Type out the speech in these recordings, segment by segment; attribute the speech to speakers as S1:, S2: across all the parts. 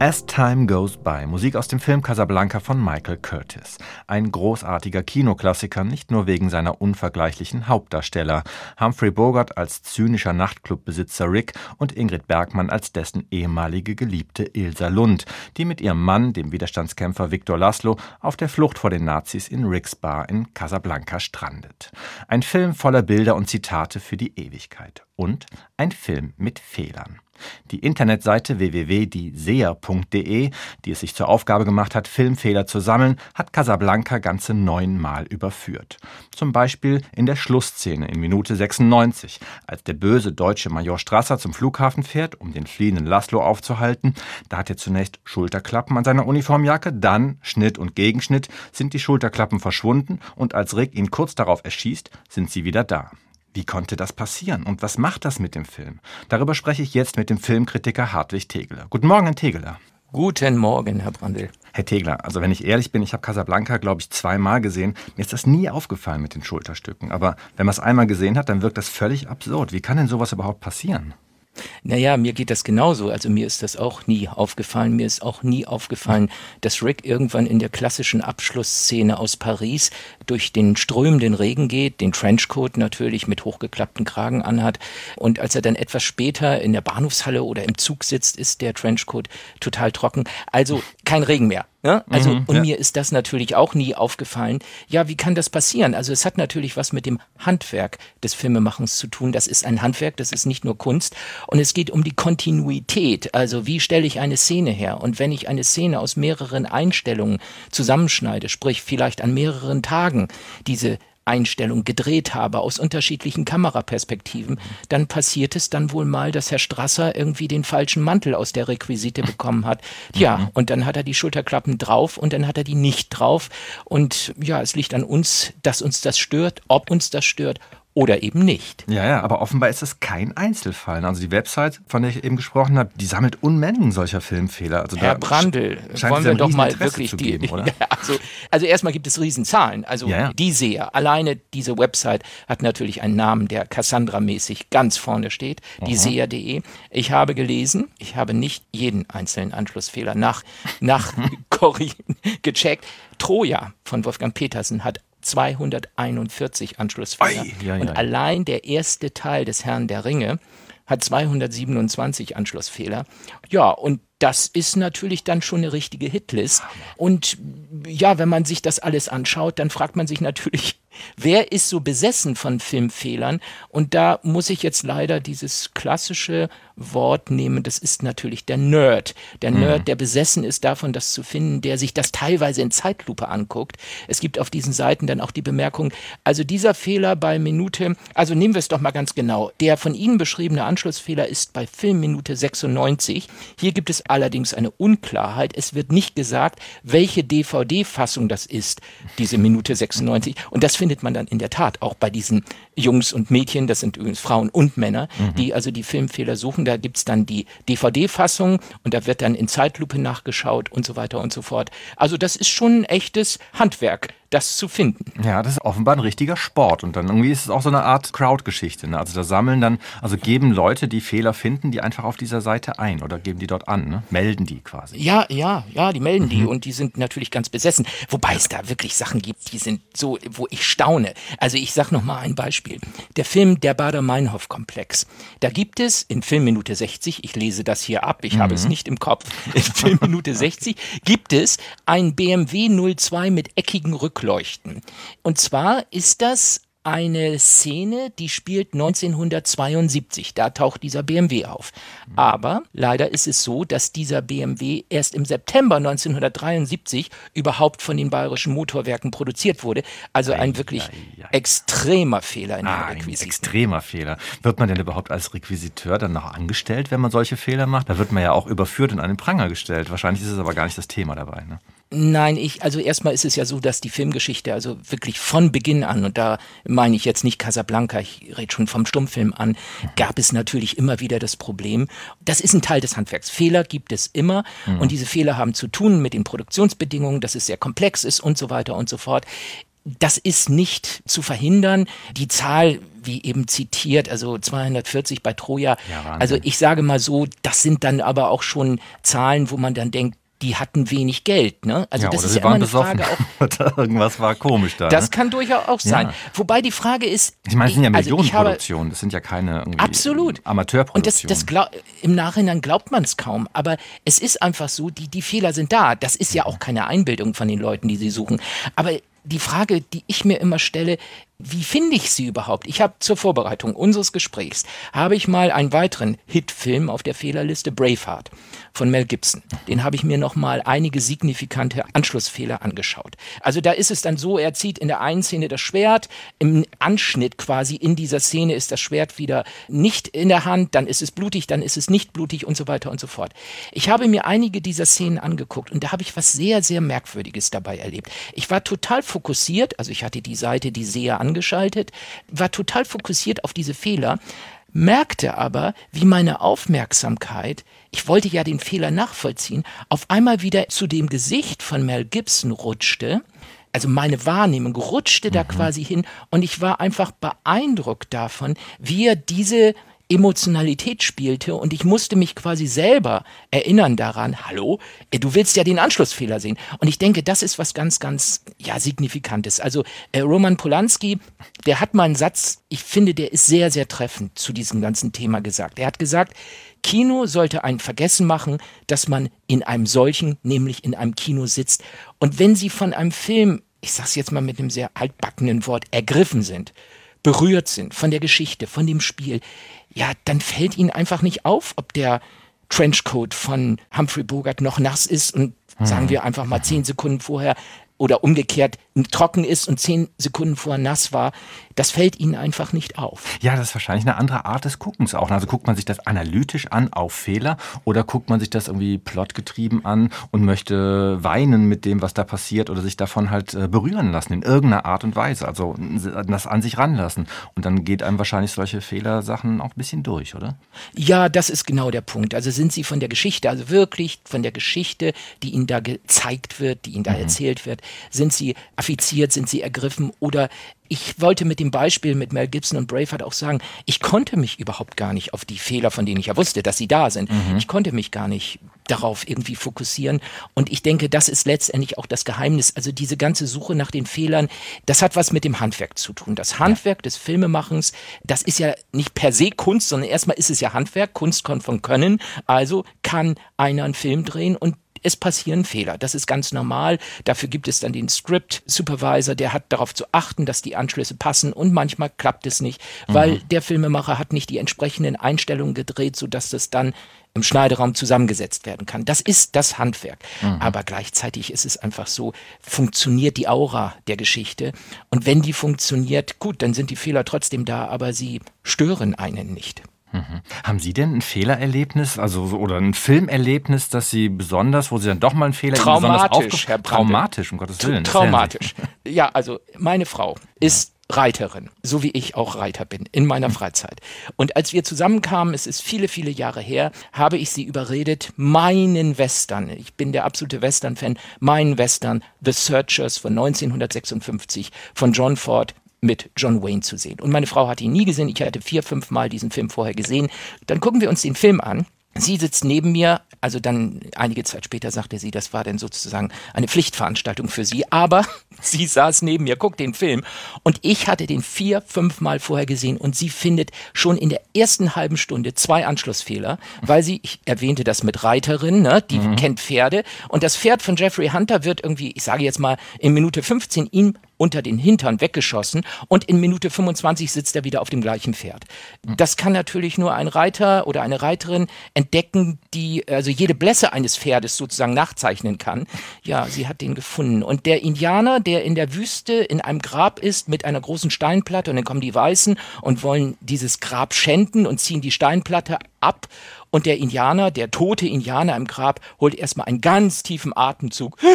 S1: As Time Goes By, Musik aus dem Film Casablanca von Michael Curtis. Ein großartiger Kinoklassiker, nicht nur wegen seiner unvergleichlichen Hauptdarsteller. Humphrey Bogart als zynischer Nachtclubbesitzer Rick und Ingrid Bergmann als dessen ehemalige Geliebte Ilsa Lund, die mit ihrem Mann, dem Widerstandskämpfer Victor Laszlo, auf der Flucht vor den Nazis in Ricks Bar in Casablanca strandet. Ein Film voller Bilder und Zitate für die Ewigkeit. Und ein Film mit Fehlern. Die Internetseite www.dieseher.de, die es sich zur Aufgabe gemacht hat, Filmfehler zu sammeln, hat Casablanca ganze neunmal überführt. Zum Beispiel in der Schlussszene in Minute 96, als der böse deutsche Major Strasser zum Flughafen fährt, um den fliehenden Laszlo aufzuhalten. Da hat er zunächst Schulterklappen an seiner Uniformjacke, dann Schnitt und Gegenschnitt sind die Schulterklappen verschwunden und als Rick ihn kurz darauf erschießt, sind sie wieder da. Wie konnte das passieren und was macht das mit dem Film? Darüber spreche ich jetzt mit dem Filmkritiker Hartwig Tegeler. Guten Morgen, Herr Tegeler.
S2: Guten Morgen, Herr Brandl.
S1: Herr Tegler, also wenn ich ehrlich bin, ich habe Casablanca, glaube ich, zweimal gesehen. Mir ist das nie aufgefallen mit den Schulterstücken. Aber wenn man es einmal gesehen hat, dann wirkt das völlig absurd. Wie kann denn sowas überhaupt passieren?
S2: Naja, mir geht das genauso. Also mir ist das auch nie aufgefallen. Mir ist auch nie aufgefallen, dass Rick irgendwann in der klassischen Abschlussszene aus Paris durch den strömenden Regen geht, den Trenchcoat natürlich mit hochgeklappten Kragen anhat. Und als er dann etwas später in der Bahnhofshalle oder im Zug sitzt, ist der Trenchcoat total trocken. Also kein Regen mehr. Ja? Also, mhm, und ja. mir ist das natürlich auch nie aufgefallen. Ja, wie kann das passieren? Also, es hat natürlich was mit dem Handwerk des Filmemachens zu tun. Das ist ein Handwerk, das ist nicht nur Kunst. Und es geht um die Kontinuität. Also, wie stelle ich eine Szene her? Und wenn ich eine Szene aus mehreren Einstellungen zusammenschneide, sprich vielleicht an mehreren Tagen diese Einstellung gedreht habe aus unterschiedlichen Kameraperspektiven, dann passiert es dann wohl mal, dass Herr Strasser irgendwie den falschen Mantel aus der Requisite bekommen hat. Ja, mhm. und dann hat er die Schulterklappen drauf und dann hat er die nicht drauf. Und ja, es liegt an uns, dass uns das stört, ob uns das stört oder eben nicht.
S1: Ja, ja, aber offenbar ist es kein Einzelfall. Also die Website, von der ich eben gesprochen habe, die sammelt Unmengen solcher Filmfehler. Also
S2: Herr Brandl, wollen wir doch mal wirklich die, geben, oder? Ja, also, also erstmal gibt es Riesenzahlen. Also ja, ja. die Seher, alleine diese Website hat natürlich einen Namen, der Cassandra-mäßig ganz vorne steht, die Seher.de. Ich habe gelesen, ich habe nicht jeden einzelnen Anschlussfehler nach, nach gecheckt. Troja von Wolfgang Petersen hat 241 Anschlussfehler. Ei, ja, ja, und allein der erste Teil des Herrn der Ringe hat 227 Anschlussfehler. Ja, und das ist natürlich dann schon eine richtige Hitlist. Und ja, wenn man sich das alles anschaut, dann fragt man sich natürlich, wer ist so besessen von Filmfehlern? Und da muss ich jetzt leider dieses klassische Wort nehmen, das ist natürlich der Nerd. Der mhm. Nerd, der besessen ist davon, das zu finden, der sich das teilweise in Zeitlupe anguckt. Es gibt auf diesen Seiten dann auch die Bemerkung, also dieser Fehler bei Minute, also nehmen wir es doch mal ganz genau, der von Ihnen beschriebene Anschlussfehler ist bei Filmminute 96. Hier gibt es allerdings eine Unklarheit. Es wird nicht gesagt, welche DVD-Fassung das ist, diese Minute 96. Und das findet man dann in der Tat auch bei diesen Jungs und Mädchen, das sind übrigens Frauen und Männer, mhm. die also die Filmfehler suchen. Da gibt's dann die DVD-Fassung und da wird dann in Zeitlupe nachgeschaut und so weiter und so fort. Also das ist schon ein echtes Handwerk, das zu finden.
S1: Ja, das ist offenbar ein richtiger Sport. Und dann irgendwie ist es auch so eine Art Crowd-Geschichte. Ne? Also da sammeln dann, also geben Leute, die Fehler finden, die einfach auf dieser Seite ein oder geben die dort an, ne? melden die quasi.
S2: Ja, ja, ja, die melden mhm. die und die sind natürlich ganz besessen. Wobei es da wirklich Sachen gibt, die sind so, wo ich staune. Also ich sag noch mal ein Beispiel. Der Film Der Bader-Meinhof-Komplex. Da gibt es in Filmminute 60, ich lese das hier ab, ich mhm. habe es mhm. nicht im Kopf, in Filmminute 60 gibt es ein BMW 02 mit eckigen Rücken Rückleuchten. Und zwar ist das eine Szene, die spielt 1972. Da taucht dieser BMW auf. Aber leider ist es so, dass dieser BMW erst im September 1973 überhaupt von den bayerischen Motorwerken produziert wurde. Also ein wirklich ei, ei. extremer Fehler in der Requisite.
S1: Ein extremer Fehler. Wird man denn überhaupt als Requisiteur dann noch angestellt, wenn man solche Fehler macht? Da wird man ja auch überführt und an den Pranger gestellt. Wahrscheinlich ist es aber gar nicht das Thema dabei. Ne?
S2: Nein, ich, also erstmal ist es ja so, dass die Filmgeschichte, also wirklich von Beginn an, und da meine ich jetzt nicht Casablanca, ich rede schon vom Stummfilm an, gab es natürlich immer wieder das Problem. Das ist ein Teil des Handwerks. Fehler gibt es immer mhm. und diese Fehler haben zu tun mit den Produktionsbedingungen, dass es sehr komplex ist und so weiter und so fort das ist nicht zu verhindern. Die Zahl, wie eben zitiert, also 240 bei Troja. Ja, also ich sage mal so, das sind dann aber auch schon Zahlen, wo man dann denkt, die hatten wenig Geld. Ne?
S1: Also ja, das ist ja immer eine besoffen. Frage auch. Irgendwas war komisch da.
S2: Das ne? kann durchaus auch sein. Ja. Wobei die Frage ist.
S1: Ich meine, es sind ja also Millionenproduktionen, das sind ja keine
S2: absolut.
S1: Amateurproduktionen.
S2: Und das, das glaub, im Nachhinein glaubt man es kaum. Aber es ist einfach so, die, die Fehler sind da. Das ist ja auch keine Einbildung von den Leuten, die sie suchen. Aber die Frage, die ich mir immer stelle, wie finde ich sie überhaupt? Ich habe zur Vorbereitung unseres Gesprächs, habe ich mal einen weiteren Hitfilm auf der Fehlerliste, Braveheart von Mel Gibson. Den habe ich mir noch mal einige signifikante Anschlussfehler angeschaut. Also da ist es dann so, er zieht in der einen Szene das Schwert, im Anschnitt quasi in dieser Szene ist das Schwert wieder nicht in der Hand, dann ist es blutig, dann ist es nicht blutig und so weiter und so fort. Ich habe mir einige dieser Szenen angeguckt und da habe ich was sehr, sehr Merkwürdiges dabei erlebt. Ich war total fokussiert, also ich hatte die Seite, die sehr angeschaltet, war total fokussiert auf diese Fehler, merkte aber, wie meine Aufmerksamkeit, ich wollte ja den Fehler nachvollziehen, auf einmal wieder zu dem Gesicht von Mel Gibson rutschte. Also meine Wahrnehmung rutschte da mhm. quasi hin und ich war einfach beeindruckt davon, wie er diese Emotionalität spielte und ich musste mich quasi selber erinnern daran, hallo, äh, du willst ja den Anschlussfehler sehen. Und ich denke, das ist was ganz, ganz, ja, signifikantes. Also äh, Roman Polanski, der hat mal einen Satz, ich finde, der ist sehr, sehr treffend zu diesem ganzen Thema gesagt. Er hat gesagt, Kino sollte einen vergessen machen, dass man in einem solchen, nämlich in einem Kino sitzt. Und wenn Sie von einem Film, ich sag's jetzt mal mit einem sehr altbackenen Wort, ergriffen sind, berührt sind von der Geschichte, von dem Spiel, ja, dann fällt ihnen einfach nicht auf, ob der Trenchcoat von Humphrey Bogart noch nass ist und sagen hm. wir einfach mal zehn Sekunden vorher oder umgekehrt trocken ist und zehn Sekunden vorher nass war, das fällt ihnen einfach nicht auf.
S1: Ja, das ist wahrscheinlich eine andere Art des Guckens auch. Also guckt man sich das analytisch an auf Fehler oder guckt man sich das irgendwie plotgetrieben an und möchte weinen mit dem, was da passiert oder sich davon halt äh, berühren lassen in irgendeiner Art und Weise. Also das an sich ranlassen. Und dann geht einem wahrscheinlich solche Fehlersachen auch ein bisschen durch, oder?
S2: Ja, das ist genau der Punkt. Also sind sie von der Geschichte, also wirklich von der Geschichte, die ihnen da gezeigt wird, die ihnen da mhm. erzählt wird, sind sie affiziert, sind sie ergriffen oder ich wollte mit dem Beispiel mit Mel Gibson und Braveheart auch sagen, ich konnte mich überhaupt gar nicht auf die Fehler, von denen ich ja wusste, dass sie da sind, mhm. ich konnte mich gar nicht darauf irgendwie fokussieren. Und ich denke, das ist letztendlich auch das Geheimnis. Also diese ganze Suche nach den Fehlern, das hat was mit dem Handwerk zu tun. Das Handwerk des Filmemachens, das ist ja nicht per se Kunst, sondern erstmal ist es ja Handwerk. Kunst kommt von Können. Also kann einer einen Film drehen und es passieren Fehler. Das ist ganz normal. Dafür gibt es dann den Script Supervisor, der hat darauf zu achten, dass die Anschlüsse passen und manchmal klappt es nicht, weil mhm. der Filmemacher hat nicht die entsprechenden Einstellungen gedreht, sodass das dann im Schneideraum zusammengesetzt werden kann. Das ist das Handwerk. Mhm. Aber gleichzeitig ist es einfach so, funktioniert die Aura der Geschichte. Und wenn die funktioniert, gut, dann sind die Fehler trotzdem da, aber sie stören einen nicht.
S1: Mhm. Haben Sie denn ein Fehlererlebnis, also oder ein Filmerlebnis, das Sie besonders, wo Sie dann doch mal einen Fehler
S2: traumatisch, Herr
S1: Brande. Traumatisch, um Gottes Willen.
S2: Traumatisch. Ja, also meine Frau ist Reiterin, so wie ich auch Reiter bin, in meiner Freizeit. Und als wir zusammenkamen, es ist viele, viele Jahre her, habe ich sie überredet, meinen Western, ich bin der absolute Western-Fan, meinen Western The Searchers von 1956 von John Ford mit John Wayne zu sehen. Und meine Frau hat ihn nie gesehen. Ich hatte vier, fünf Mal diesen Film vorher gesehen. Dann gucken wir uns den Film an. Sie sitzt neben mir, also dann einige Zeit später sagte sie, das war dann sozusagen eine Pflichtveranstaltung für sie, aber sie saß neben mir, guckt den Film und ich hatte den vier, fünf Mal vorher gesehen und sie findet schon in der ersten halben Stunde zwei Anschlussfehler, weil sie, ich erwähnte das mit Reiterin, ne, die mhm. kennt Pferde und das Pferd von Jeffrey Hunter wird irgendwie, ich sage jetzt mal, in Minute 15 ihm unter den Hintern weggeschossen und in Minute 25 sitzt er wieder auf dem gleichen Pferd. Das kann natürlich nur ein Reiter oder eine Reiterin entdecken, die also jede Blässe eines Pferdes sozusagen nachzeichnen kann. Ja, sie hat den gefunden. Und der Indianer, der in der Wüste in einem Grab ist mit einer großen Steinplatte und dann kommen die Weißen und wollen dieses Grab schänden und ziehen die Steinplatte ab und der Indianer, der tote Indianer im Grab, holt erstmal einen ganz tiefen Atemzug.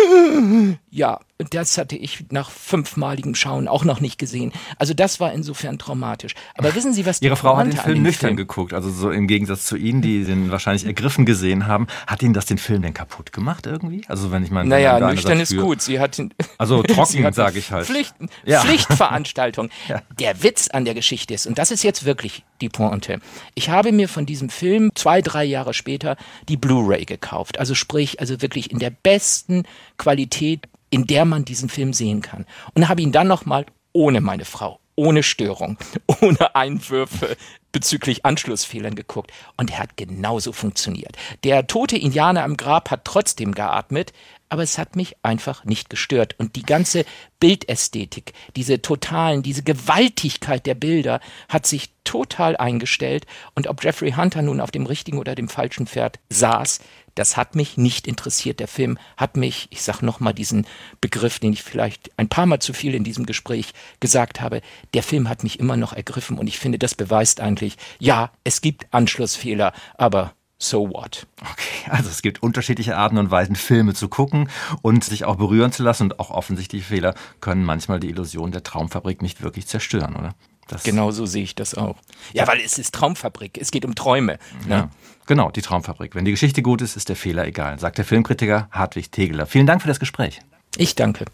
S2: Ja, das hatte ich nach fünfmaligem Schauen auch noch nicht gesehen. Also das war insofern traumatisch. Aber wissen Sie, was
S1: Ihre Frau hat den Film nüchtern Film? geguckt, also so im Gegensatz zu Ihnen, die den wahrscheinlich ergriffen gesehen haben. Hat Ihnen das den Film denn kaputt gemacht irgendwie? Also wenn ich mal
S2: naja, nüchtern ist gut. Sie hat
S1: also trocken, sage ich halt.
S2: Pflicht, ja. Pflichtveranstaltung. ja. Der Witz an der Geschichte ist und das ist jetzt wirklich die Pointe. Ich habe mir von diesem Film zwei, drei Jahre später die Blu-ray gekauft. Also sprich, also wirklich in der besten Qualität, in der man diesen Film sehen kann. Und habe ihn dann nochmal ohne meine Frau, ohne Störung, ohne Einwürfe bezüglich Anschlussfehlern geguckt und er hat genauso funktioniert. Der tote Indianer am Grab hat trotzdem geatmet, aber es hat mich einfach nicht gestört. Und die ganze Bildästhetik, diese totalen, diese Gewaltigkeit der Bilder hat sich total eingestellt. Und ob Jeffrey Hunter nun auf dem richtigen oder dem falschen Pferd saß, das hat mich nicht interessiert. Der Film hat mich, ich sage nochmal diesen Begriff, den ich vielleicht ein paar Mal zu viel in diesem Gespräch gesagt habe, der Film hat mich immer noch ergriffen und ich finde, das beweist eigentlich, ja, es gibt Anschlussfehler, aber so what?
S1: Okay, also es gibt unterschiedliche Arten und Weisen, Filme zu gucken und sich auch berühren zu lassen und auch offensichtliche Fehler können manchmal die Illusion der Traumfabrik nicht wirklich zerstören, oder?
S2: Das genau so sehe ich das auch. Ja, weil es ist Traumfabrik, es geht um Träume.
S1: Ne? Ja, genau, die Traumfabrik. Wenn die Geschichte gut ist, ist der Fehler egal, sagt der Filmkritiker Hartwig Tegeler. Vielen Dank für das Gespräch.
S2: Ich danke.